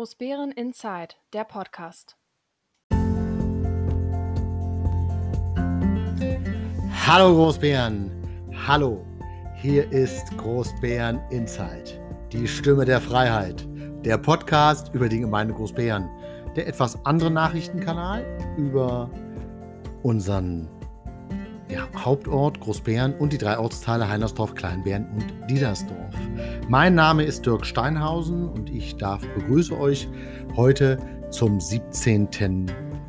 Großbären Inside, der Podcast. Hallo Großbären, hallo, hier ist Großbären Inside, die Stimme der Freiheit, der Podcast über die Gemeinde Großbären, der etwas andere Nachrichtenkanal über unseren ja, Hauptort Großbären und die drei Ortsteile Heinersdorf, Kleinbären und Diedersdorf. Mein Name ist Dirk Steinhausen und ich darf begrüße euch heute zum 17.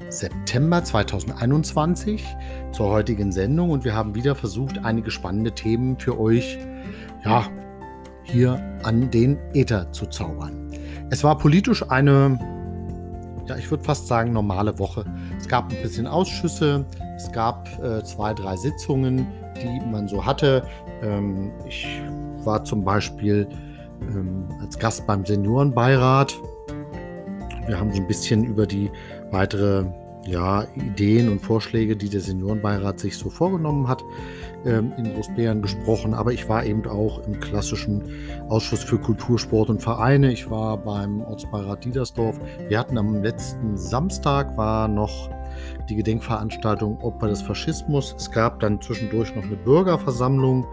September 2021 zur heutigen Sendung und wir haben wieder versucht, einige spannende Themen für euch ja, hier an den Äther zu zaubern. Es war politisch eine, ja, ich würde fast sagen, normale Woche. Es gab ein bisschen Ausschüsse, es gab äh, zwei, drei Sitzungen, die man so hatte. Ähm, ich war zum Beispiel ähm, als Gast beim Seniorenbeirat. Wir haben so ein bisschen über die weitere ja, Ideen und Vorschläge, die der Seniorenbeirat sich so vorgenommen hat, ähm, in Großbären gesprochen. Aber ich war eben auch im klassischen Ausschuss für Kultur, Sport und Vereine. Ich war beim Ortsbeirat Diedersdorf. Wir hatten am letzten Samstag war noch die Gedenkveranstaltung Opfer des Faschismus. Es gab dann zwischendurch noch eine Bürgerversammlung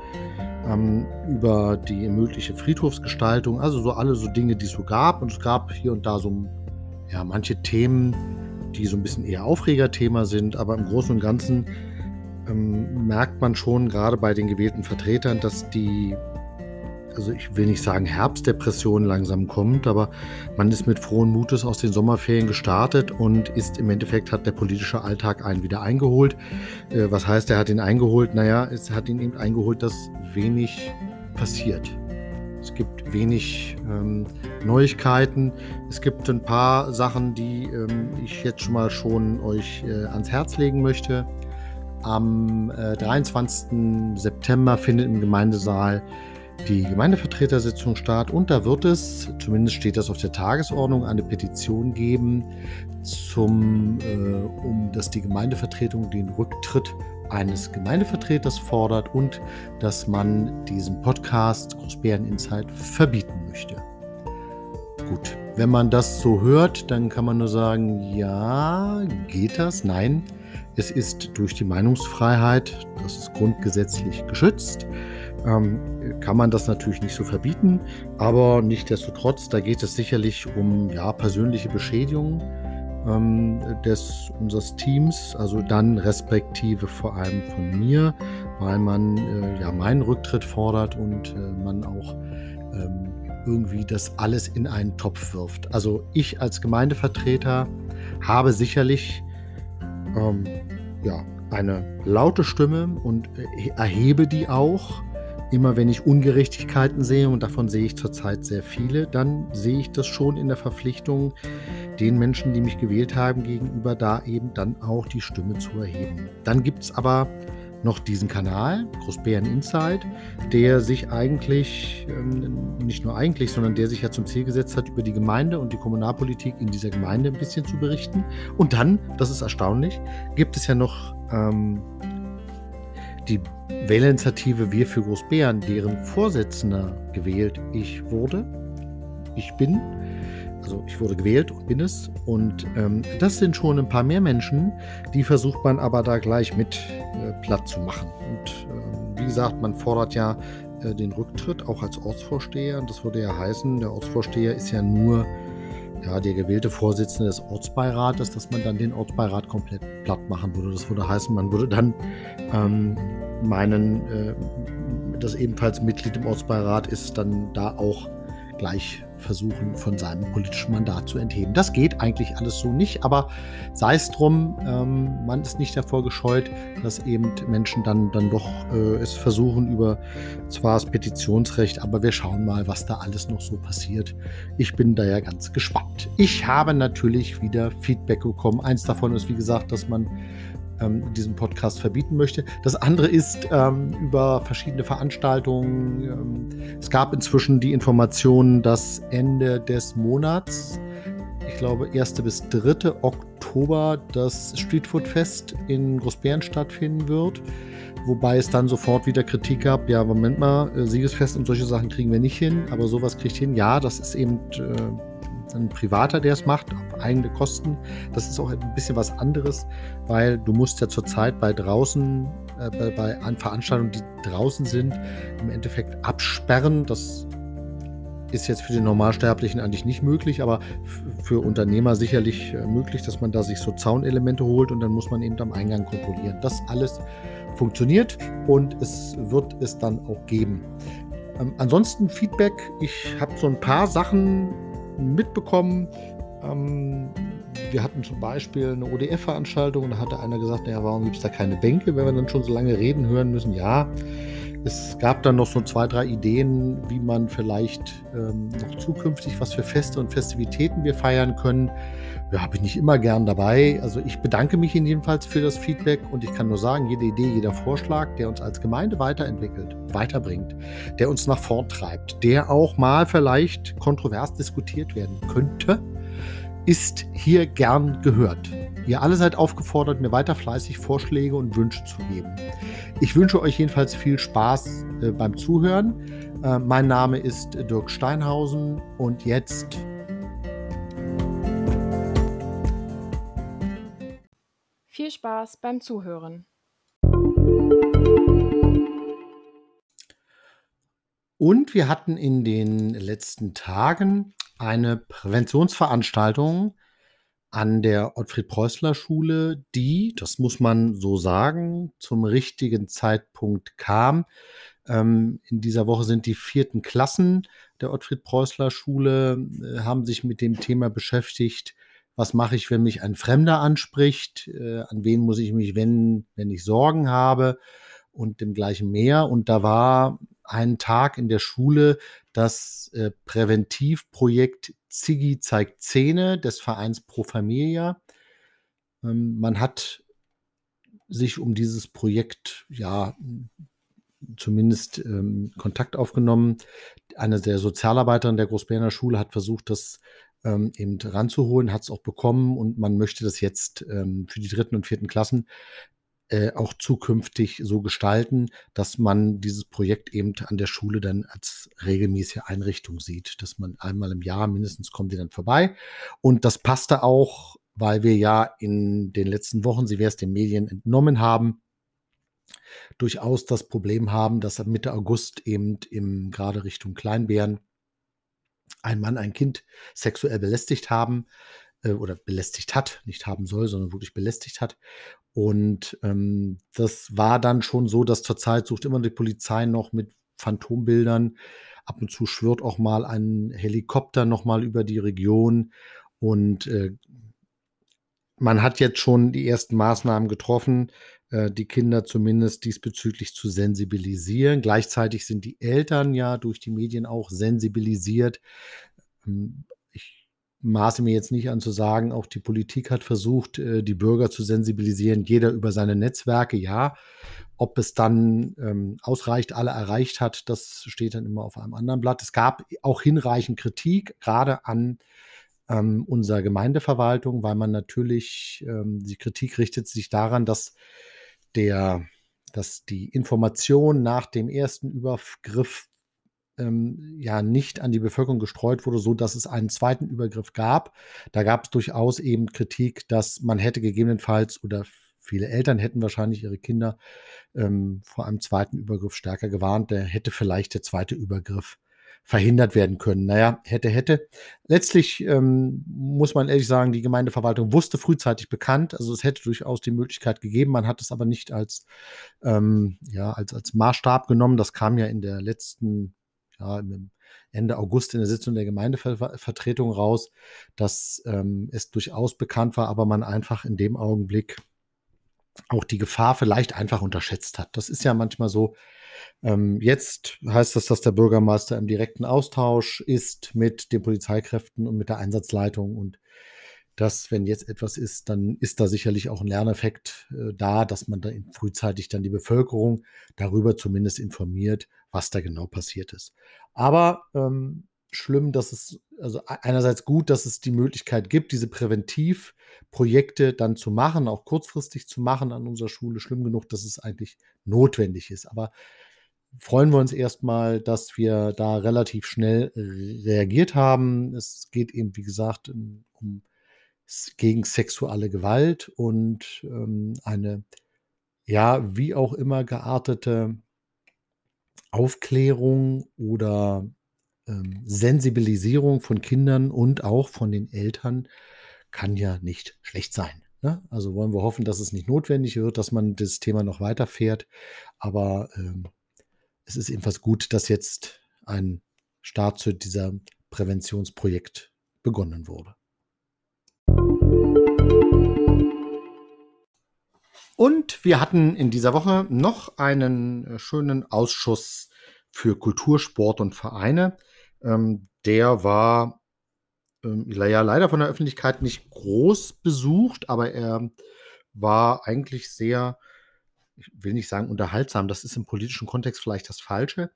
ähm, über die mögliche Friedhofsgestaltung, also so alle so Dinge, die es so gab. Und es gab hier und da so ja, manche Themen, die so ein bisschen eher Aufregerthema sind, aber im Großen und Ganzen ähm, merkt man schon gerade bei den gewählten Vertretern, dass die also ich will nicht sagen Herbstdepression langsam kommt, aber man ist mit frohen Mutes aus den Sommerferien gestartet und ist im Endeffekt hat der politische Alltag einen wieder eingeholt. Äh, was heißt, er hat ihn eingeholt? Naja, es hat ihn eben eingeholt, dass wenig passiert. Es gibt wenig ähm, Neuigkeiten. Es gibt ein paar Sachen, die ähm, ich jetzt schon mal schon euch äh, ans Herz legen möchte. Am äh, 23. September findet im Gemeindesaal die Gemeindevertretersitzung statt und da wird es, zumindest steht das auf der Tagesordnung, eine Petition geben, zum, äh, um dass die Gemeindevertretung den Rücktritt eines Gemeindevertreters fordert und dass man diesen Podcast Großbären Insight verbieten möchte. Gut, wenn man das so hört, dann kann man nur sagen, ja, geht das? Nein, es ist durch die Meinungsfreiheit, das ist grundgesetzlich geschützt ähm, kann man das natürlich nicht so verbieten, aber nichtsdestotrotz, da geht es sicherlich um ja, persönliche Beschädigung ähm, des, unseres Teams, also dann respektive vor allem von mir, weil man äh, ja meinen Rücktritt fordert und äh, man auch ähm, irgendwie das alles in einen Topf wirft. Also ich als Gemeindevertreter habe sicherlich ähm, ja, eine laute Stimme und äh, erhebe die auch. Immer wenn ich Ungerechtigkeiten sehe, und davon sehe ich zurzeit sehr viele, dann sehe ich das schon in der Verpflichtung, den Menschen, die mich gewählt haben, gegenüber da eben dann auch die Stimme zu erheben. Dann gibt es aber noch diesen Kanal, Großbären Insight, der sich eigentlich, ähm, nicht nur eigentlich, sondern der sich ja zum Ziel gesetzt hat, über die Gemeinde und die Kommunalpolitik in dieser Gemeinde ein bisschen zu berichten. Und dann, das ist erstaunlich, gibt es ja noch ähm, die Wählerinitiative Wir für Großbären, deren Vorsitzender gewählt ich wurde. Ich bin. Also ich wurde gewählt und bin es. Und ähm, das sind schon ein paar mehr Menschen, die versucht man aber da gleich mit äh, platt zu machen. Und äh, wie gesagt, man fordert ja äh, den Rücktritt auch als Ortsvorsteher. Und das würde ja heißen, der Ortsvorsteher ist ja nur ja, der gewählte Vorsitzende des Ortsbeirates, dass man dann den Ortsbeirat komplett platt machen würde. Das würde heißen, man würde dann ähm, meinen, äh, das ebenfalls Mitglied im Ortsbeirat ist, dann da auch gleich versuchen, von seinem politischen Mandat zu entheben. Das geht eigentlich alles so nicht, aber sei es drum, ähm, man ist nicht davor gescheut, dass eben Menschen dann, dann doch äh, es versuchen über zwar das Petitionsrecht, aber wir schauen mal, was da alles noch so passiert. Ich bin da ja ganz gespannt. Ich habe natürlich wieder Feedback bekommen. Eins davon ist, wie gesagt, dass man ähm, diesen Podcast verbieten möchte. Das andere ist ähm, über verschiedene Veranstaltungen. Ähm, es gab inzwischen die Information, dass Ende des Monats, ich glaube 1. bis 3. Oktober, das Streetfood-Fest in Großbären stattfinden wird. Wobei es dann sofort wieder Kritik gab, ja, Moment mal, äh, Siegesfest und solche Sachen kriegen wir nicht hin, aber sowas kriegt hin. Ja, das ist eben äh, ein Privater, der es macht, auf eigene Kosten. Das ist auch ein bisschen was anderes, weil du musst ja zurzeit bei draußen, äh, bei, bei Veranstaltungen, die draußen sind, im Endeffekt absperren. Das ist jetzt für den Normalsterblichen eigentlich nicht möglich, aber für Unternehmer sicherlich äh, möglich, dass man da sich so Zaunelemente holt und dann muss man eben am Eingang kontrollieren. Das alles funktioniert und es wird es dann auch geben. Ähm, ansonsten Feedback. Ich habe so ein paar Sachen mitbekommen. Ähm, wir hatten zum Beispiel eine ODF-Veranstaltung und da hatte einer gesagt, naja, warum gibt es da keine Bänke, wenn wir dann schon so lange reden hören müssen? Ja, es gab dann noch so zwei, drei Ideen, wie man vielleicht ähm, noch zukünftig was für Feste und Festivitäten wir feiern können. Ja, bin ich immer gern dabei. Also ich bedanke mich jedenfalls für das Feedback und ich kann nur sagen, jede Idee, jeder Vorschlag, der uns als Gemeinde weiterentwickelt, weiterbringt, der uns nach vorn treibt, der auch mal vielleicht kontrovers diskutiert werden könnte, ist hier gern gehört. Ihr alle seid aufgefordert, mir weiter fleißig Vorschläge und Wünsche zu geben. Ich wünsche euch jedenfalls viel Spaß äh, beim Zuhören. Äh, mein Name ist Dirk Steinhausen und jetzt viel Spaß beim Zuhören. Und wir hatten in den letzten Tagen eine Präventionsveranstaltung an der Ottfried-Preußler-Schule, die, das muss man so sagen, zum richtigen Zeitpunkt kam. Ähm, in dieser Woche sind die vierten Klassen der Ottfried-Preußler-Schule, äh, haben sich mit dem Thema beschäftigt, was mache ich, wenn mich ein Fremder anspricht, äh, an wen muss ich mich wenden, wenn ich Sorgen habe und dem gleichen mehr. Und da war ein Tag in der Schule das äh, Präventivprojekt Ziggy zeigt Zähne des Vereins Pro Familia. Ähm, man hat sich um dieses Projekt ja zumindest ähm, Kontakt aufgenommen. Eine der Sozialarbeiterinnen der Großberner Schule hat versucht, das ähm, eben ranzuholen, hat es auch bekommen und man möchte das jetzt ähm, für die dritten und vierten Klassen äh, auch zukünftig so gestalten, dass man dieses Projekt eben an der Schule dann als regelmäßige Einrichtung sieht, dass man einmal im Jahr mindestens kommt die dann vorbei. Und das passte auch, weil wir ja in den letzten Wochen, sie wäre es den Medien entnommen haben, durchaus das Problem haben, dass Mitte August eben im gerade Richtung Kleinbären ein Mann ein Kind sexuell belästigt haben äh, oder belästigt hat, nicht haben soll, sondern wirklich belästigt hat. Und ähm, das war dann schon so, dass zurzeit sucht immer die Polizei noch mit Phantombildern. Ab und zu schwirrt auch mal ein Helikopter noch mal über die Region. Und äh, man hat jetzt schon die ersten Maßnahmen getroffen, äh, die Kinder zumindest diesbezüglich zu sensibilisieren. Gleichzeitig sind die Eltern ja durch die Medien auch sensibilisiert. Ähm, maße mir jetzt nicht an zu sagen, auch die Politik hat versucht, äh, die Bürger zu sensibilisieren, jeder über seine Netzwerke, ja. Ob es dann ähm, ausreicht, alle erreicht hat, das steht dann immer auf einem anderen Blatt. Es gab auch hinreichend Kritik, gerade an ähm, unserer Gemeindeverwaltung, weil man natürlich, ähm, die Kritik richtet sich daran, dass der, dass die Information nach dem ersten Übergriff ähm, ja nicht an die Bevölkerung gestreut wurde, so dass es einen zweiten Übergriff gab. Da gab es durchaus eben Kritik, dass man hätte gegebenenfalls oder viele Eltern hätten wahrscheinlich ihre Kinder ähm, vor einem zweiten Übergriff stärker gewarnt. Der hätte vielleicht der zweite Übergriff verhindert werden können. Naja, hätte, hätte. Letztlich ähm, muss man ehrlich sagen, die Gemeindeverwaltung wusste frühzeitig bekannt. Also es hätte durchaus die Möglichkeit gegeben. Man hat es aber nicht als, ähm, ja, als, als Maßstab genommen. Das kam ja in der letzten ja, Ende August in der Sitzung der Gemeindevertretung raus, dass ähm, es durchaus bekannt war, aber man einfach in dem Augenblick auch die Gefahr vielleicht einfach unterschätzt hat. Das ist ja manchmal so. Ähm, jetzt heißt das, dass der Bürgermeister im direkten Austausch ist mit den Polizeikräften und mit der Einsatzleitung und dass, wenn jetzt etwas ist, dann ist da sicherlich auch ein Lerneffekt äh, da, dass man da frühzeitig dann die Bevölkerung darüber zumindest informiert, was da genau passiert ist. Aber ähm, schlimm, dass es, also einerseits gut, dass es die Möglichkeit gibt, diese Präventivprojekte dann zu machen, auch kurzfristig zu machen an unserer Schule. Schlimm genug, dass es eigentlich notwendig ist. Aber freuen wir uns erstmal, dass wir da relativ schnell reagiert haben. Es geht eben, wie gesagt, um gegen sexuelle Gewalt und ähm, eine, ja, wie auch immer geartete Aufklärung oder ähm, Sensibilisierung von Kindern und auch von den Eltern kann ja nicht schlecht sein. Ne? Also wollen wir hoffen, dass es nicht notwendig wird, dass man das Thema noch weiterfährt. Aber ähm, es ist ebenfalls gut, dass jetzt ein Start zu dieser Präventionsprojekt begonnen wurde. Und wir hatten in dieser Woche noch einen äh, schönen Ausschuss für Kultur, Sport und Vereine. Ähm, der war ähm, ja leider von der Öffentlichkeit nicht groß besucht, aber er war eigentlich sehr, ich will nicht sagen unterhaltsam, das ist im politischen Kontext vielleicht das Falsche.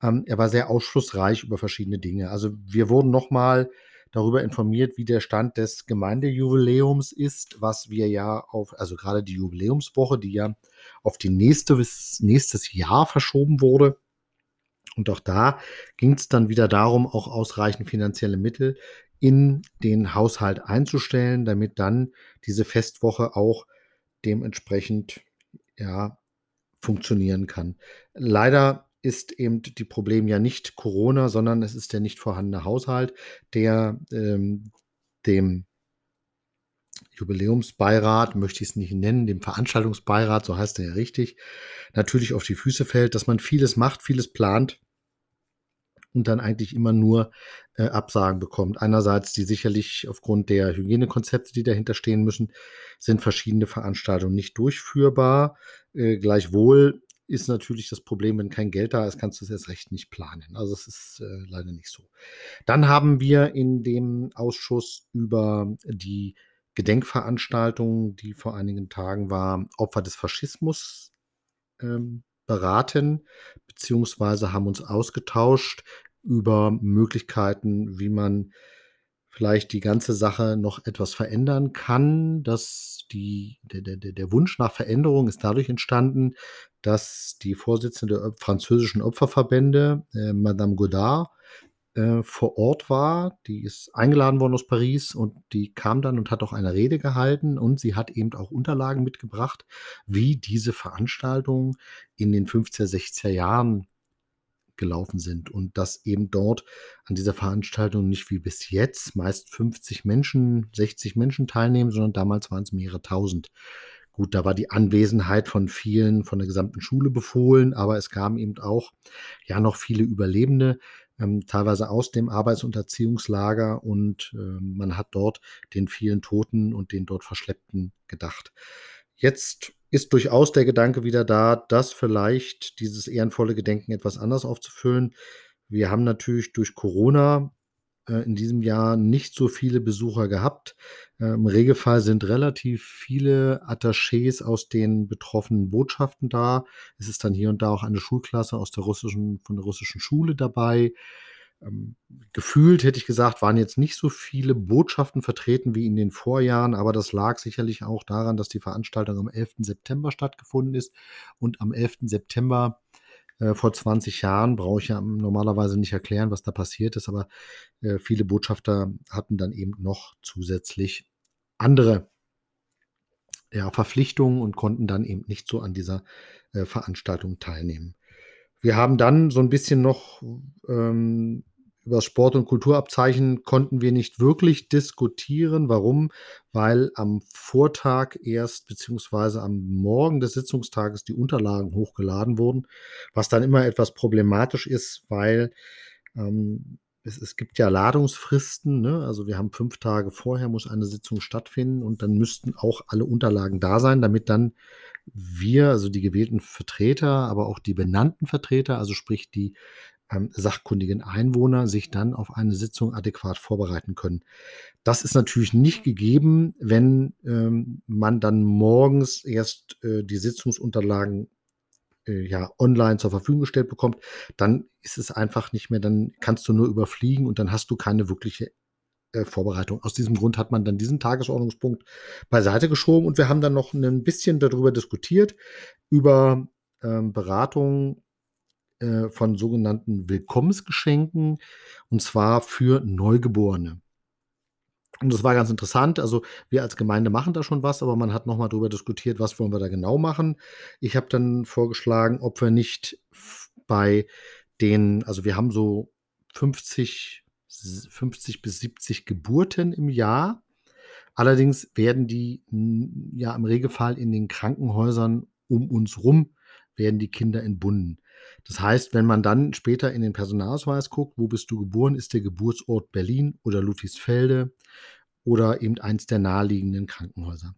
Ähm, er war sehr aufschlussreich über verschiedene Dinge. Also wir wurden nochmal darüber informiert, wie der Stand des Gemeindejubiläums ist, was wir ja auf, also gerade die Jubiläumswoche, die ja auf die nächste, nächstes Jahr verschoben wurde. Und auch da ging es dann wieder darum, auch ausreichend finanzielle Mittel in den Haushalt einzustellen, damit dann diese Festwoche auch dementsprechend ja, funktionieren kann. Leider ist eben die Problem ja nicht Corona, sondern es ist der nicht vorhandene Haushalt, der ähm, dem Jubiläumsbeirat, möchte ich es nicht nennen, dem Veranstaltungsbeirat, so heißt er ja richtig, natürlich auf die Füße fällt, dass man vieles macht, vieles plant und dann eigentlich immer nur äh, Absagen bekommt. Einerseits, die sicherlich aufgrund der Hygienekonzepte, die dahinter stehen müssen, sind verschiedene Veranstaltungen nicht durchführbar. Äh, gleichwohl ist natürlich das Problem, wenn kein Geld da ist, kannst du es erst recht nicht planen. Also es ist äh, leider nicht so. Dann haben wir in dem Ausschuss über die Gedenkveranstaltung, die vor einigen Tagen war, Opfer des Faschismus ähm, beraten, beziehungsweise haben uns ausgetauscht über Möglichkeiten, wie man vielleicht die ganze Sache noch etwas verändern kann. Dass die, der, der, der Wunsch nach Veränderung ist dadurch entstanden, dass die Vorsitzende der französischen Opferverbände, äh, Madame Godard, äh, vor Ort war. Die ist eingeladen worden aus Paris und die kam dann und hat auch eine Rede gehalten und sie hat eben auch Unterlagen mitgebracht, wie diese Veranstaltung in den 50er, 60er Jahren gelaufen sind und dass eben dort an dieser Veranstaltung nicht wie bis jetzt meist 50 Menschen, 60 Menschen teilnehmen, sondern damals waren es mehrere tausend. Gut, da war die Anwesenheit von vielen, von der gesamten Schule befohlen, aber es kamen eben auch ja noch viele Überlebende, ähm, teilweise aus dem Arbeits- und Erziehungslager und äh, man hat dort den vielen Toten und den dort Verschleppten gedacht. Jetzt ist durchaus der Gedanke wieder da, dass vielleicht dieses ehrenvolle Gedenken etwas anders aufzufüllen. Wir haben natürlich durch Corona in diesem Jahr nicht so viele Besucher gehabt. Äh, Im Regelfall sind relativ viele Attachés aus den betroffenen Botschaften da. Es ist dann hier und da auch eine Schulklasse aus der russischen, von der russischen Schule dabei. Ähm, gefühlt hätte ich gesagt, waren jetzt nicht so viele Botschaften vertreten wie in den Vorjahren, aber das lag sicherlich auch daran, dass die Veranstaltung am 11. September stattgefunden ist. Und am 11. September äh, vor 20 Jahren brauche ich ja normalerweise nicht erklären, was da passiert ist, aber äh, viele Botschafter hatten dann eben noch zusätzlich andere ja, Verpflichtungen und konnten dann eben nicht so an dieser äh, Veranstaltung teilnehmen. Wir haben dann so ein bisschen noch ähm, über Sport- und Kulturabzeichen konnten wir nicht wirklich diskutieren. Warum? Weil am Vortag erst, beziehungsweise am Morgen des Sitzungstages die Unterlagen hochgeladen wurden, was dann immer etwas problematisch ist, weil ähm, es, es, gibt ja Ladungsfristen. Ne? Also wir haben fünf Tage vorher muss eine Sitzung stattfinden und dann müssten auch alle Unterlagen da sein, damit dann wir, also die gewählten Vertreter, aber auch die benannten Vertreter, also sprich die ähm, sachkundigen Einwohner sich dann auf eine Sitzung adäquat vorbereiten können. Das ist natürlich nicht gegeben, wenn ähm, man dann morgens erst äh, die Sitzungsunterlagen äh, ja, online zur Verfügung gestellt bekommt, dann ist es einfach nicht mehr, dann kannst du nur überfliegen und dann hast du keine wirkliche äh, Vorbereitung. Aus diesem Grund hat man dann diesen Tagesordnungspunkt beiseite geschoben und wir haben dann noch ein bisschen darüber diskutiert, über ähm, Beratungen äh, von sogenannten Willkommensgeschenken und zwar für Neugeborene. Und das war ganz interessant. Also wir als Gemeinde machen da schon was, aber man hat nochmal darüber diskutiert, was wollen wir da genau machen. Ich habe dann vorgeschlagen, ob wir nicht bei den, also wir haben so 50, 50 bis 70 Geburten im Jahr. Allerdings werden die ja im Regelfall in den Krankenhäusern um uns rum, werden die Kinder entbunden. Das heißt, wenn man dann später in den Personalausweis guckt, wo bist du geboren, ist der Geburtsort Berlin oder Ludwigsfelde oder eben eins der naheliegenden Krankenhäuser.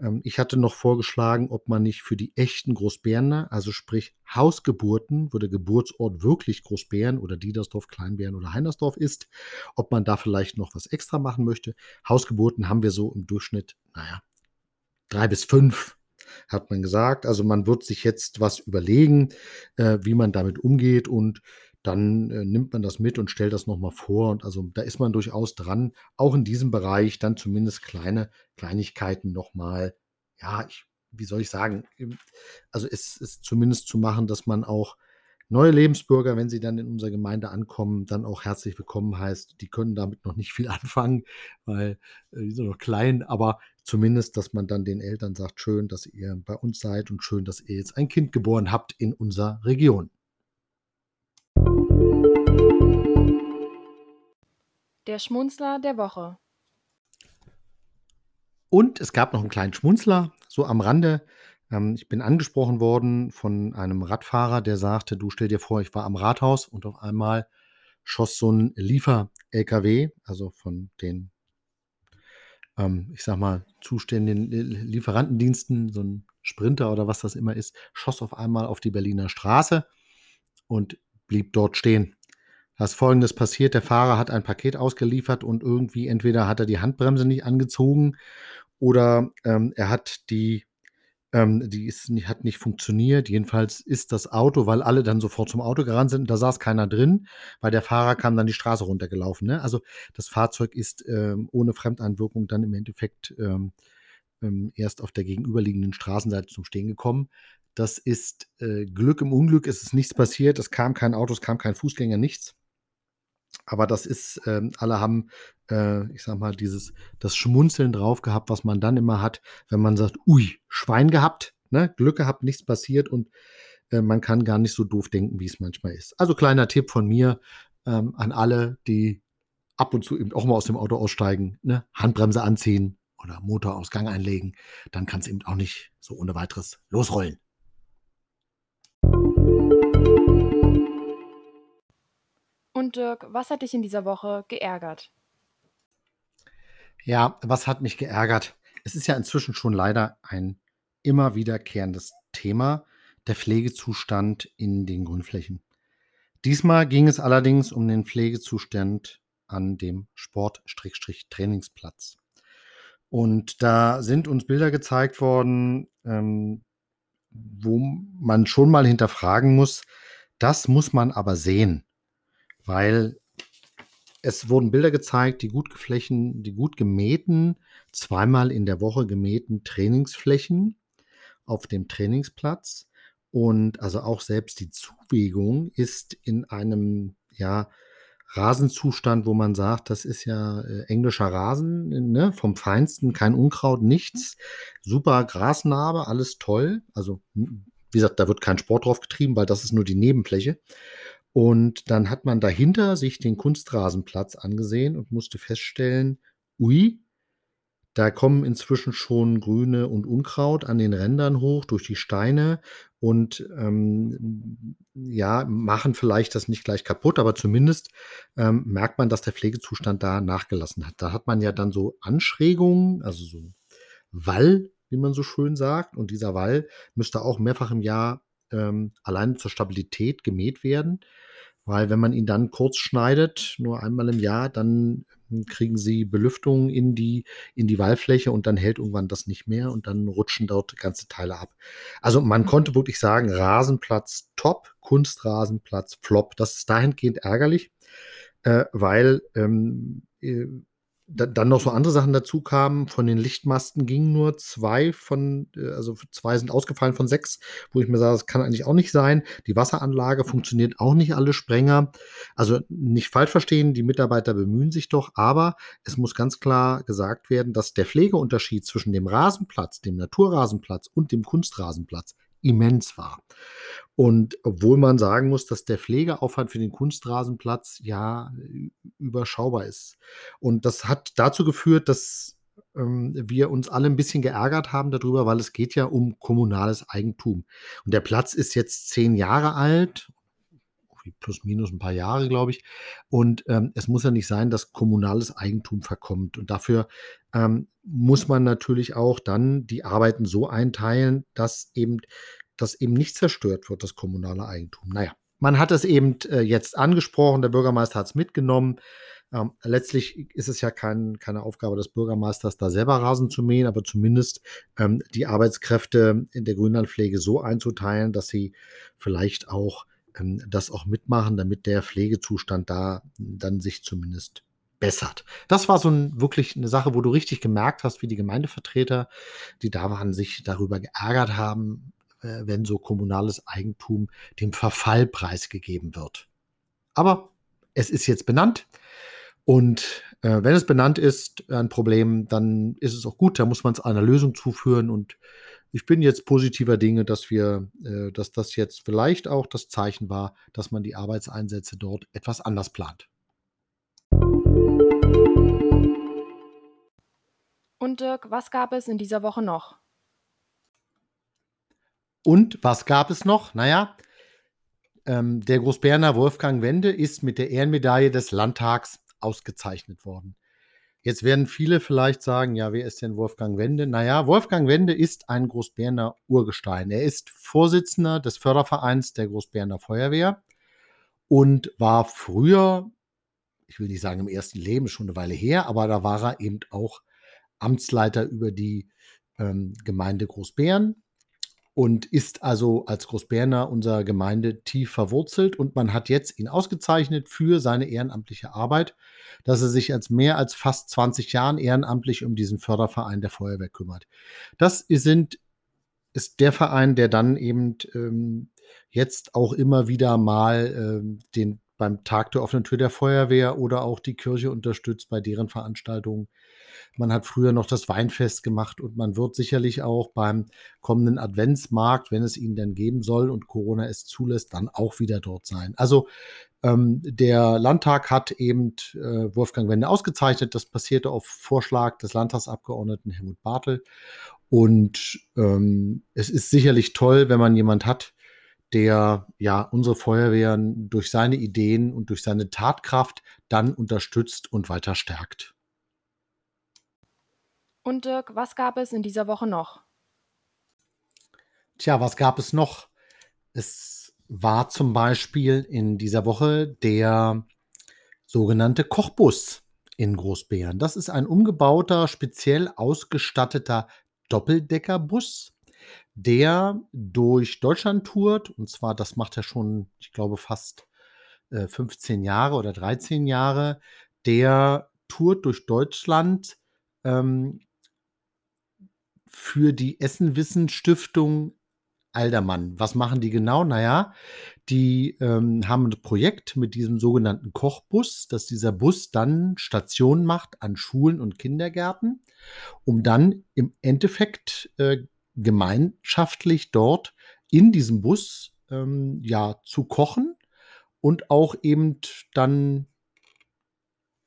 Ähm, ich hatte noch vorgeschlagen, ob man nicht für die echten Großbärener, also sprich Hausgeburten, wo der Geburtsort wirklich Großbären oder Diedersdorf, Kleinbären oder Heinersdorf ist, ob man da vielleicht noch was extra machen möchte. Hausgeburten haben wir so im Durchschnitt, naja, drei bis fünf hat man gesagt. Also man wird sich jetzt was überlegen, äh, wie man damit umgeht und dann äh, nimmt man das mit und stellt das nochmal vor. Und also da ist man durchaus dran, auch in diesem Bereich dann zumindest kleine Kleinigkeiten nochmal, ja, ich, wie soll ich sagen, also es ist zumindest zu machen, dass man auch neue Lebensbürger, wenn sie dann in unserer Gemeinde ankommen, dann auch herzlich willkommen heißt. Die können damit noch nicht viel anfangen, weil äh, die sind noch klein, aber zumindest, dass man dann den Eltern sagt, schön, dass ihr bei uns seid und schön, dass ihr jetzt ein Kind geboren habt in unserer Region. Der Schmunzler der Woche. Und es gab noch einen kleinen Schmunzler, so am Rande. Ähm, ich bin angesprochen worden von einem Radfahrer, der sagte, du stell dir vor, ich war am Rathaus und auf einmal schoss so ein Liefer-LKW, also von den, ähm, ich sag mal, zuständigen Lieferantendiensten, so ein Sprinter oder was das immer ist, schoss auf einmal auf die Berliner Straße und blieb dort stehen. Da ist Folgendes passiert. Der Fahrer hat ein Paket ausgeliefert und irgendwie entweder hat er die Handbremse nicht angezogen oder ähm, er hat die ähm, die ist, hat nicht funktioniert. Jedenfalls ist das Auto, weil alle dann sofort zum Auto gerannt sind, da saß keiner drin, weil der Fahrer kam dann die Straße runtergelaufen. Ne? Also das Fahrzeug ist ähm, ohne Fremdeinwirkung dann im Endeffekt ähm, ähm, erst auf der gegenüberliegenden Straßenseite zum Stehen gekommen. Das ist äh, Glück im Unglück, es ist nichts passiert, es kam kein Auto, es kam kein Fußgänger, nichts. Aber das ist, ähm, alle haben, äh, ich sag mal, dieses, das Schmunzeln drauf gehabt, was man dann immer hat, wenn man sagt, ui, Schwein gehabt, ne? Glück gehabt, nichts passiert und äh, man kann gar nicht so doof denken, wie es manchmal ist. Also kleiner Tipp von mir ähm, an alle, die ab und zu eben auch mal aus dem Auto aussteigen, ne? Handbremse anziehen oder Motorausgang einlegen, dann kann es eben auch nicht so ohne weiteres losrollen. Und Dirk, was hat dich in dieser Woche geärgert? Ja, was hat mich geärgert? Es ist ja inzwischen schon leider ein immer wiederkehrendes Thema, der Pflegezustand in den Grundflächen. Diesmal ging es allerdings um den Pflegezustand an dem Sport-Trainingsplatz. Und da sind uns Bilder gezeigt worden, ähm, wo man schon mal hinterfragen muss, das muss man aber sehen weil es wurden Bilder gezeigt, die gut geflächen, die gut gemähten, zweimal in der Woche gemähten Trainingsflächen auf dem Trainingsplatz. Und also auch selbst die Zuwegung ist in einem, ja, Rasenzustand, wo man sagt, das ist ja äh, englischer Rasen, ne, vom Feinsten, kein Unkraut, nichts, super Grasnarbe, alles toll. Also, wie gesagt, da wird kein Sport drauf getrieben, weil das ist nur die Nebenfläche. Und dann hat man dahinter sich den Kunstrasenplatz angesehen und musste feststellen, ui, da kommen inzwischen schon Grüne und Unkraut an den Rändern hoch durch die Steine und ähm, ja, machen vielleicht das nicht gleich kaputt, aber zumindest ähm, merkt man, dass der Pflegezustand da nachgelassen hat. Da hat man ja dann so Anschrägungen, also so Wall, wie man so schön sagt. Und dieser Wall müsste auch mehrfach im Jahr ähm, allein zur Stabilität gemäht werden. Weil wenn man ihn dann kurz schneidet, nur einmal im Jahr, dann kriegen sie Belüftung in die, in die Wallfläche und dann hält irgendwann das nicht mehr und dann rutschen dort ganze Teile ab. Also man mhm. konnte wirklich sagen, Rasenplatz top, Kunstrasenplatz flop. Das ist dahingehend ärgerlich, äh, weil ähm, äh, da, dann noch so andere Sachen dazu kamen. Von den Lichtmasten gingen nur zwei von, äh, also zwei sind ausgefallen von sechs, wo ich mir sage, das kann eigentlich auch nicht sein. Die Wasseranlage funktioniert auch nicht alle Sprenger. Also nicht falsch verstehen, die Mitarbeiter bemühen sich doch, aber es muss ganz klar gesagt werden, dass der Pflegeunterschied zwischen dem Rasenplatz, dem Naturrasenplatz und dem Kunstrasenplatz immens war. Und obwohl man sagen muss, dass der Pflegeaufwand für den Kunstrasenplatz ja überschaubar ist. Und das hat dazu geführt, dass ähm, wir uns alle ein bisschen geärgert haben darüber, weil es geht ja um kommunales Eigentum. Und der Platz ist jetzt zehn Jahre alt, plus minus ein paar Jahre, glaube ich. Und ähm, es muss ja nicht sein, dass kommunales Eigentum verkommt. Und dafür ähm, muss man natürlich auch dann die Arbeiten so einteilen, dass eben das eben nicht zerstört wird, das kommunale Eigentum. Naja, man hat es eben äh, jetzt angesprochen, der Bürgermeister hat es mitgenommen. Ähm, letztlich ist es ja kein, keine Aufgabe des Bürgermeisters, da selber Rasen zu mähen, aber zumindest ähm, die Arbeitskräfte in der Grünlandpflege so einzuteilen, dass sie vielleicht auch ähm, das auch mitmachen, damit der Pflegezustand da dann sich zumindest bessert. Das war so ein, wirklich eine Sache, wo du richtig gemerkt hast, wie die Gemeindevertreter, die da waren, sich darüber geärgert haben, äh, wenn so kommunales Eigentum dem Verfall preisgegeben wird. Aber es ist jetzt benannt. Und äh, wenn es benannt ist, ein Problem, dann ist es auch gut, da muss man es einer Lösung zuführen. Und ich bin jetzt positiver Dinge, dass wir, äh, dass das jetzt vielleicht auch das Zeichen war, dass man die Arbeitseinsätze dort etwas anders plant. Und Dirk, was gab es in dieser Woche noch? Und was gab es noch? Naja, ähm, der Großberner Wolfgang Wende ist mit der Ehrenmedaille des Landtags ausgezeichnet worden. Jetzt werden viele vielleicht sagen, ja, wer ist denn Wolfgang Wende? Naja, Wolfgang Wende ist ein Großberner Urgestein. Er ist Vorsitzender des Fördervereins der Großberner Feuerwehr und war früher, ich will nicht sagen im ersten Leben, schon eine Weile her, aber da war er eben auch Amtsleiter über die ähm, Gemeinde Großbären und ist also als Großberner unserer Gemeinde tief verwurzelt und man hat jetzt ihn ausgezeichnet für seine ehrenamtliche Arbeit, dass er sich als mehr als fast 20 Jahren ehrenamtlich um diesen Förderverein der Feuerwehr kümmert. Das sind, ist der Verein, der dann eben ähm, jetzt auch immer wieder mal ähm, den beim Tag der offenen Tür der Feuerwehr oder auch die Kirche unterstützt bei deren Veranstaltungen. Man hat früher noch das Weinfest gemacht und man wird sicherlich auch beim kommenden Adventsmarkt, wenn es ihn denn geben soll und Corona es zulässt, dann auch wieder dort sein. Also ähm, der Landtag hat eben äh, Wolfgang Wende ausgezeichnet. Das passierte auf Vorschlag des Landtagsabgeordneten Helmut Bartel. Und ähm, es ist sicherlich toll, wenn man jemand hat, der ja unsere Feuerwehren durch seine Ideen und durch seine Tatkraft dann unterstützt und weiter stärkt. Und Dirk, was gab es in dieser Woche noch? Tja, was gab es noch? Es war zum Beispiel in dieser Woche der sogenannte Kochbus in Großbären. Das ist ein umgebauter, speziell ausgestatteter Doppeldeckerbus, der durch Deutschland tourt. Und zwar, das macht er schon, ich glaube, fast äh, 15 Jahre oder 13 Jahre. Der tourt durch Deutschland ähm, für die Essen-Wissen-Stiftung Aldermann. Was machen die genau? Naja, die ähm, haben ein Projekt mit diesem sogenannten Kochbus, dass dieser Bus dann Stationen macht an Schulen und Kindergärten, um dann im Endeffekt äh, gemeinschaftlich dort in diesem Bus ähm, ja zu kochen und auch eben dann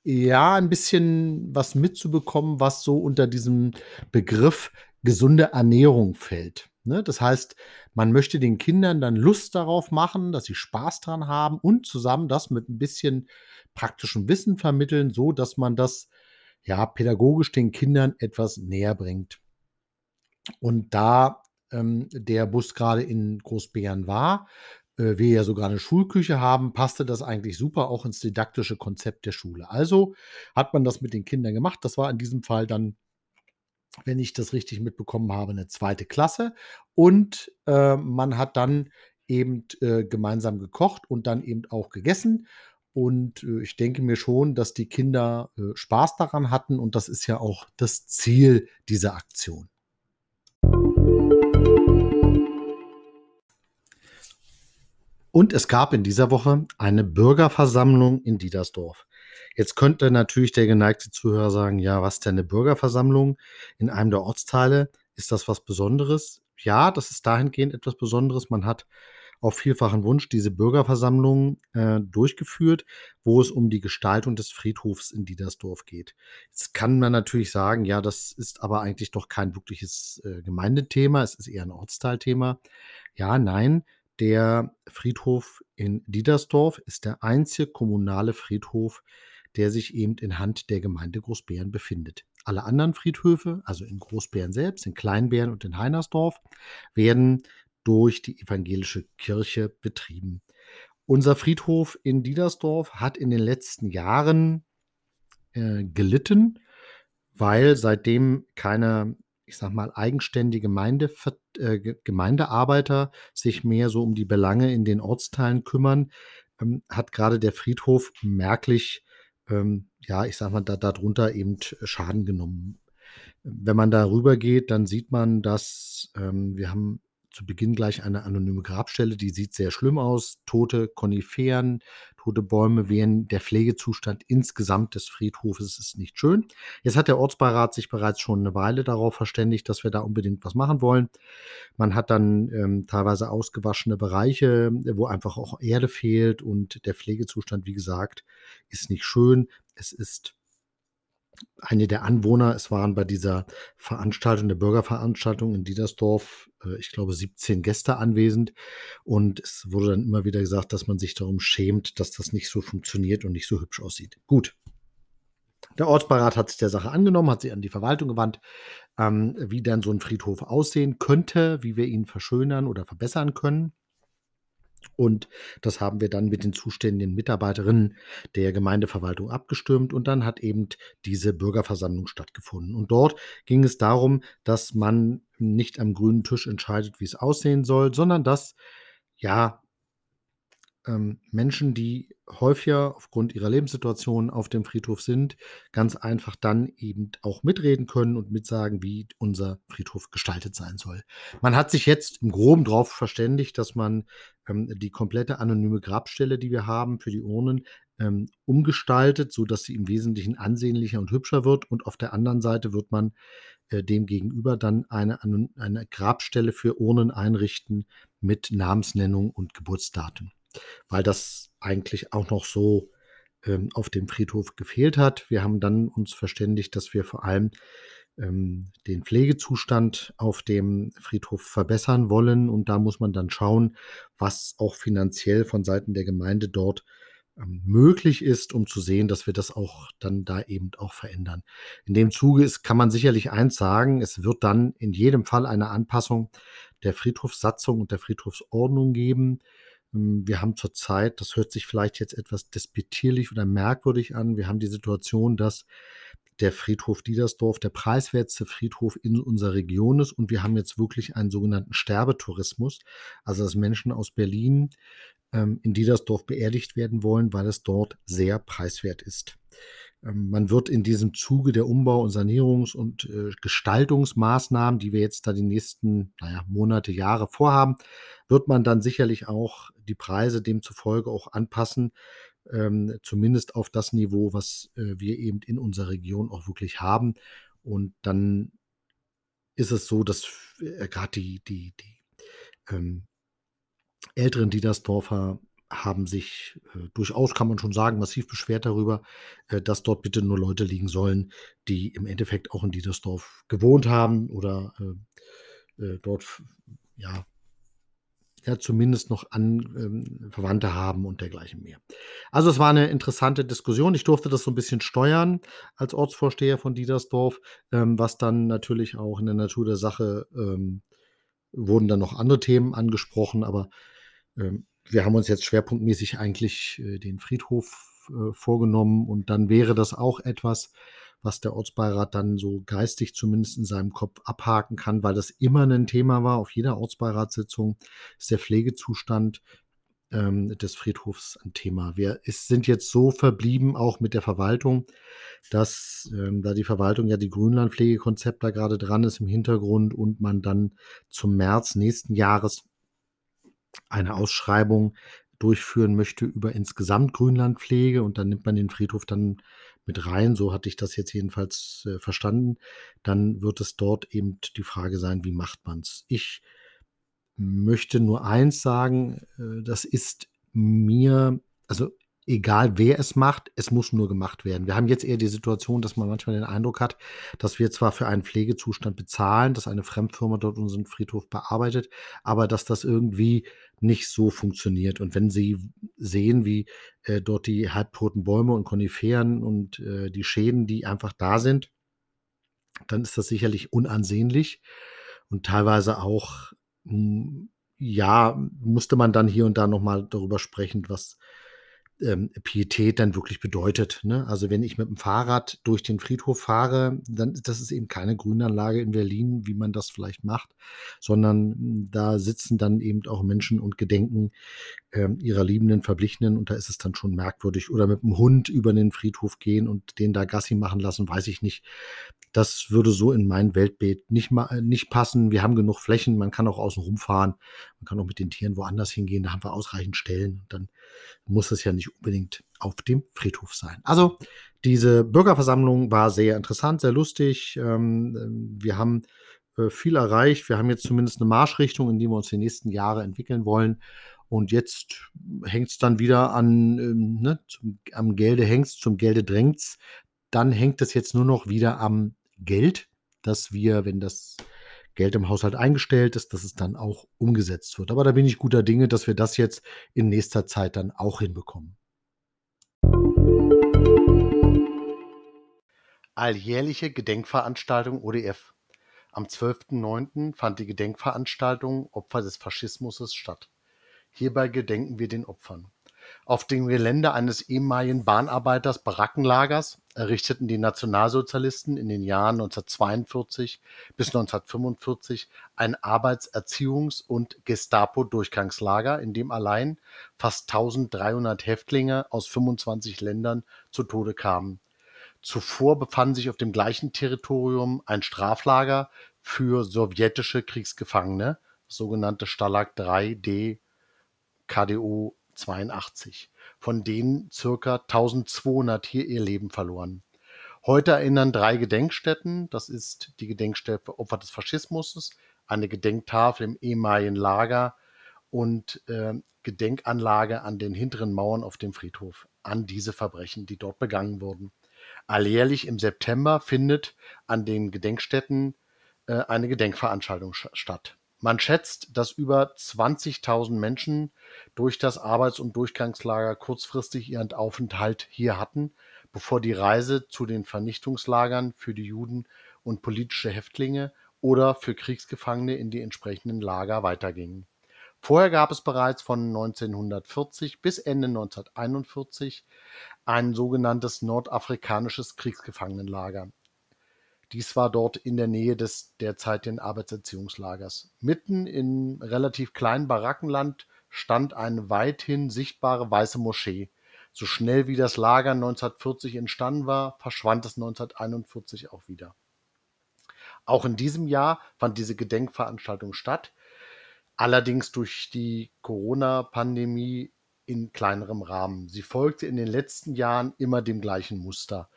ja ein bisschen was mitzubekommen, was so unter diesem Begriff gesunde Ernährung fällt. Ne? Das heißt, man möchte den Kindern dann Lust darauf machen, dass sie Spaß dran haben und zusammen das mit ein bisschen praktischem Wissen vermitteln, so dass man das ja pädagogisch den Kindern etwas näher bringt. Und da ähm, der Bus gerade in Großbären war, äh, wir ja sogar eine Schulküche haben, passte das eigentlich super auch ins didaktische Konzept der Schule. Also hat man das mit den Kindern gemacht. Das war in diesem Fall dann wenn ich das richtig mitbekommen habe, eine zweite Klasse. Und äh, man hat dann eben äh, gemeinsam gekocht und dann eben auch gegessen. Und äh, ich denke mir schon, dass die Kinder äh, Spaß daran hatten und das ist ja auch das Ziel dieser Aktion. Und es gab in dieser Woche eine Bürgerversammlung in Diedersdorf. Jetzt könnte natürlich der geneigte Zuhörer sagen, ja, was denn eine Bürgerversammlung in einem der Ortsteile? Ist das was Besonderes? Ja, das ist dahingehend etwas Besonderes. Man hat auf vielfachen Wunsch diese Bürgerversammlung äh, durchgeführt, wo es um die Gestaltung des Friedhofs in Diedersdorf geht. Jetzt kann man natürlich sagen, ja, das ist aber eigentlich doch kein wirkliches äh, Gemeindethema, es ist eher ein Ortsteilthema. Ja, nein, der Friedhof in Diedersdorf ist der einzige kommunale Friedhof, der sich eben in Hand der Gemeinde Großbären befindet. Alle anderen Friedhöfe, also in Großbären selbst, in Kleinbären und in Heinersdorf, werden durch die evangelische Kirche betrieben. Unser Friedhof in Diedersdorf hat in den letzten Jahren äh, gelitten, weil seitdem keine, ich sag mal, eigenständige Gemeinde, äh, Gemeindearbeiter sich mehr so um die Belange in den Ortsteilen kümmern, ähm, hat gerade der Friedhof merklich ähm, ja, ich sag mal, da, darunter eben Schaden genommen. Wenn man darüber geht, dann sieht man, dass ähm, wir haben zu Beginn gleich eine anonyme Grabstelle, die sieht sehr schlimm aus. Tote Koniferen, tote Bäume wären der Pflegezustand insgesamt des Friedhofes ist nicht schön. Jetzt hat der Ortsbeirat sich bereits schon eine Weile darauf verständigt, dass wir da unbedingt was machen wollen. Man hat dann ähm, teilweise ausgewaschene Bereiche, wo einfach auch Erde fehlt und der Pflegezustand, wie gesagt, ist nicht schön. Es ist eine der Anwohner, es waren bei dieser Veranstaltung, der Bürgerveranstaltung in Diedersdorf, äh, ich glaube, 17 Gäste anwesend. Und es wurde dann immer wieder gesagt, dass man sich darum schämt, dass das nicht so funktioniert und nicht so hübsch aussieht. Gut. Der Ortsbeirat hat sich der Sache angenommen, hat sich an die Verwaltung gewandt, ähm, wie dann so ein Friedhof aussehen könnte, wie wir ihn verschönern oder verbessern können. Und das haben wir dann mit den zuständigen Mitarbeiterinnen der Gemeindeverwaltung abgestimmt und dann hat eben diese Bürgerversammlung stattgefunden. Und dort ging es darum, dass man nicht am grünen Tisch entscheidet, wie es aussehen soll, sondern dass ja ähm, Menschen, die häufiger aufgrund ihrer Lebenssituation auf dem Friedhof sind, ganz einfach dann eben auch mitreden können und mitsagen, wie unser Friedhof gestaltet sein soll. Man hat sich jetzt im Groben darauf verständigt, dass man ähm, die komplette anonyme Grabstelle, die wir haben für die Urnen, ähm, umgestaltet, sodass sie im Wesentlichen ansehnlicher und hübscher wird. Und auf der anderen Seite wird man äh, dem gegenüber dann eine, eine Grabstelle für Urnen einrichten mit Namensnennung und Geburtsdatum weil das eigentlich auch noch so ähm, auf dem Friedhof gefehlt hat. Wir haben dann uns verständigt, dass wir vor allem ähm, den Pflegezustand auf dem Friedhof verbessern wollen. Und da muss man dann schauen, was auch finanziell von Seiten der Gemeinde dort ähm, möglich ist, um zu sehen, dass wir das auch dann da eben auch verändern. In dem Zuge ist, kann man sicherlich eins sagen, es wird dann in jedem Fall eine Anpassung der Friedhofssatzung und der Friedhofsordnung geben. Ähm, wir haben zurzeit, das hört sich vielleicht jetzt etwas despektierlich oder merkwürdig an, wir haben die Situation, dass der Friedhof Diedersdorf der preiswerteste Friedhof in unserer Region ist und wir haben jetzt wirklich einen sogenannten Sterbetourismus, also dass Menschen aus Berlin ähm, in Diedersdorf beerdigt werden wollen, weil es dort sehr preiswert ist. Ähm, man wird in diesem Zuge der Umbau- und Sanierungs- und äh, Gestaltungsmaßnahmen, die wir jetzt da die nächsten naja, Monate, Jahre vorhaben, wird man dann sicherlich auch die Preise demzufolge auch anpassen, ähm, zumindest auf das Niveau, was äh, wir eben in unserer Region auch wirklich haben. Und dann ist es so, dass äh, gerade die, die, die ähm, älteren Diedersdorfer haben sich äh, durchaus, kann man schon sagen, massiv beschwert darüber, äh, dass dort bitte nur Leute liegen sollen, die im Endeffekt auch in Diedersdorf gewohnt haben oder äh, äh dort ja, ja zumindest noch an ähm, Verwandte haben und dergleichen mehr. Also es war eine interessante Diskussion. Ich durfte das so ein bisschen steuern als Ortsvorsteher von Diedersdorf, ähm, was dann natürlich auch in der Natur der Sache ähm, wurden dann noch andere Themen angesprochen, aber ähm, wir haben uns jetzt schwerpunktmäßig eigentlich äh, den Friedhof äh, vorgenommen und dann wäre das auch etwas, was der Ortsbeirat dann so geistig zumindest in seinem Kopf abhaken kann, weil das immer ein Thema war auf jeder Ortsbeiratssitzung, ist der Pflegezustand ähm, des Friedhofs ein Thema. Wir ist, sind jetzt so verblieben, auch mit der Verwaltung, dass ähm, da die Verwaltung ja die Grünlandpflegekonzept da gerade dran ist im Hintergrund und man dann zum März nächsten Jahres eine Ausschreibung durchführen möchte über insgesamt Grünlandpflege und dann nimmt man den Friedhof dann mit rein, so hatte ich das jetzt jedenfalls äh, verstanden, dann wird es dort eben die Frage sein, wie macht man es. Ich möchte nur eins sagen, äh, das ist mir, also egal wer es macht, es muss nur gemacht werden. Wir haben jetzt eher die Situation, dass man manchmal den Eindruck hat, dass wir zwar für einen Pflegezustand bezahlen, dass eine Fremdfirma dort unseren Friedhof bearbeitet, aber dass das irgendwie nicht so funktioniert. Und wenn Sie sehen, wie äh, dort die halbtoten Bäume und Koniferen und äh, die Schäden, die einfach da sind, dann ist das sicherlich unansehnlich und teilweise auch hm, ja, musste man dann hier und da nochmal darüber sprechen, was ähm, Pietät dann wirklich bedeutet. Ne? Also wenn ich mit dem Fahrrad durch den Friedhof fahre, dann das ist eben keine Grünanlage in Berlin, wie man das vielleicht macht, sondern hm, da sitzen dann eben auch Menschen und gedenken ähm, ihrer liebenden Verblichenen und da ist es dann schon merkwürdig. Oder mit dem Hund über den Friedhof gehen und den da Gassi machen lassen, weiß ich nicht. Das würde so in mein Weltbild nicht, mal, nicht passen. Wir haben genug Flächen, man kann auch außen rumfahren, man kann auch mit den Tieren woanders hingehen, da haben wir ausreichend Stellen. Dann muss es ja nicht unbedingt auf dem Friedhof sein. Also diese Bürgerversammlung war sehr interessant, sehr lustig. Ähm, wir haben äh, viel erreicht. Wir haben jetzt zumindest eine Marschrichtung, in die wir uns die nächsten Jahre entwickeln wollen. Und jetzt hängt es dann wieder an, ähm, ne, zum, am Gelde hängt's, zum Gelde drängt's. Dann hängt es jetzt nur noch wieder am Geld, dass wir, wenn das Geld im Haushalt eingestellt ist, dass es dann auch umgesetzt wird. Aber da bin ich guter Dinge, dass wir das jetzt in nächster Zeit dann auch hinbekommen. Alljährliche Gedenkveranstaltung ODF. Am 12.09. fand die Gedenkveranstaltung Opfer des Faschismus statt. Hierbei gedenken wir den Opfern. Auf dem Gelände eines ehemaligen Bahnarbeiters-Barackenlagers errichteten die Nationalsozialisten in den Jahren 1942 bis 1945 ein Arbeits-, Erziehungs- und Gestapo-Durchgangslager, in dem allein fast 1300 Häftlinge aus 25 Ländern zu Tode kamen. Zuvor befanden sich auf dem gleichen Territorium ein Straflager für sowjetische Kriegsgefangene, sogenannte Stalag 3D KDO 82, von denen circa 1200 hier ihr Leben verloren. Heute erinnern drei Gedenkstätten, das ist die Gedenkstätte Opfer des Faschismus, eine Gedenktafel im ehemaligen Lager und äh, Gedenkanlage an den hinteren Mauern auf dem Friedhof an diese Verbrechen, die dort begangen wurden. Alljährlich im September findet an den Gedenkstätten äh, eine Gedenkveranstaltung statt. Man schätzt, dass über 20.000 Menschen durch das Arbeits- und Durchgangslager kurzfristig ihren Aufenthalt hier hatten, bevor die Reise zu den Vernichtungslagern für die Juden und politische Häftlinge oder für Kriegsgefangene in die entsprechenden Lager weiterging. Vorher gab es bereits von 1940 bis Ende 1941 ein sogenanntes nordafrikanisches Kriegsgefangenenlager dies war dort in der Nähe des derzeitigen Arbeitserziehungslagers. Mitten im relativ kleinen Barackenland stand eine weithin sichtbare weiße Moschee. So schnell wie das Lager 1940 entstanden war, verschwand es 1941 auch wieder. Auch in diesem Jahr fand diese Gedenkveranstaltung statt, allerdings durch die Corona-Pandemie in kleinerem Rahmen. Sie folgte in den letzten Jahren immer dem gleichen Muster.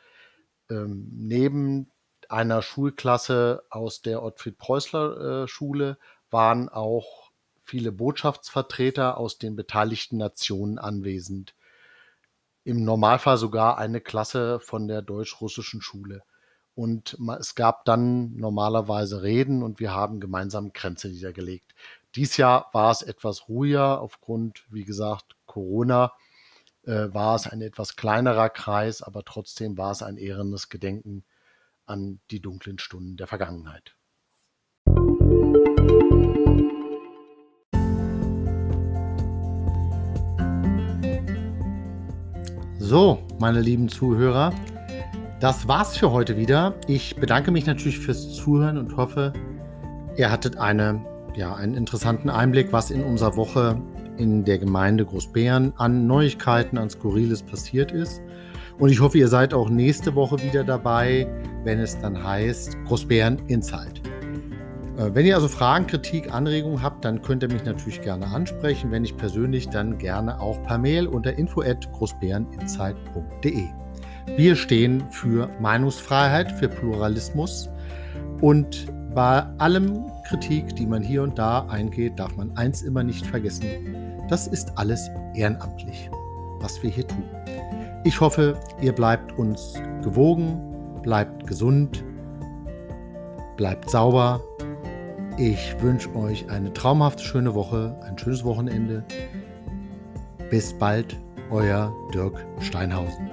Ähm, neben einer Schulklasse aus der Ottfried-Preußler-Schule äh, waren auch viele Botschaftsvertreter aus den beteiligten Nationen anwesend. Im Normalfall sogar eine Klasse von der deutsch-russischen Schule. Und es gab dann normalerweise Reden und wir haben gemeinsam Grenze niedergelegt. Dies Jahr war es etwas ruhiger aufgrund, wie gesagt, Corona. Äh, war es ein etwas kleinerer Kreis, aber trotzdem war es ein ehrendes Gedenken an die dunklen Stunden der Vergangenheit. So, meine lieben Zuhörer, das war's für heute wieder. Ich bedanke mich natürlich fürs Zuhören und hoffe, ihr hattet eine, ja, einen interessanten Einblick, was in unserer Woche in der Gemeinde Großbären an Neuigkeiten, an Skurriles passiert ist. Und ich hoffe, ihr seid auch nächste Woche wieder dabei, wenn es dann heißt Großbären Insight. Äh, wenn ihr also Fragen, Kritik, Anregungen habt, dann könnt ihr mich natürlich gerne ansprechen. Wenn nicht persönlich, dann gerne auch per Mail unter info@großbäreninsight.de. Wir stehen für Meinungsfreiheit, für Pluralismus und bei allem Kritik, die man hier und da eingeht, darf man eins immer nicht vergessen. Das ist alles ehrenamtlich, was wir hier tun. Ich hoffe, ihr bleibt uns gewogen, bleibt gesund, bleibt sauber. Ich wünsche euch eine traumhafte schöne Woche, ein schönes Wochenende. Bis bald, euer Dirk Steinhausen.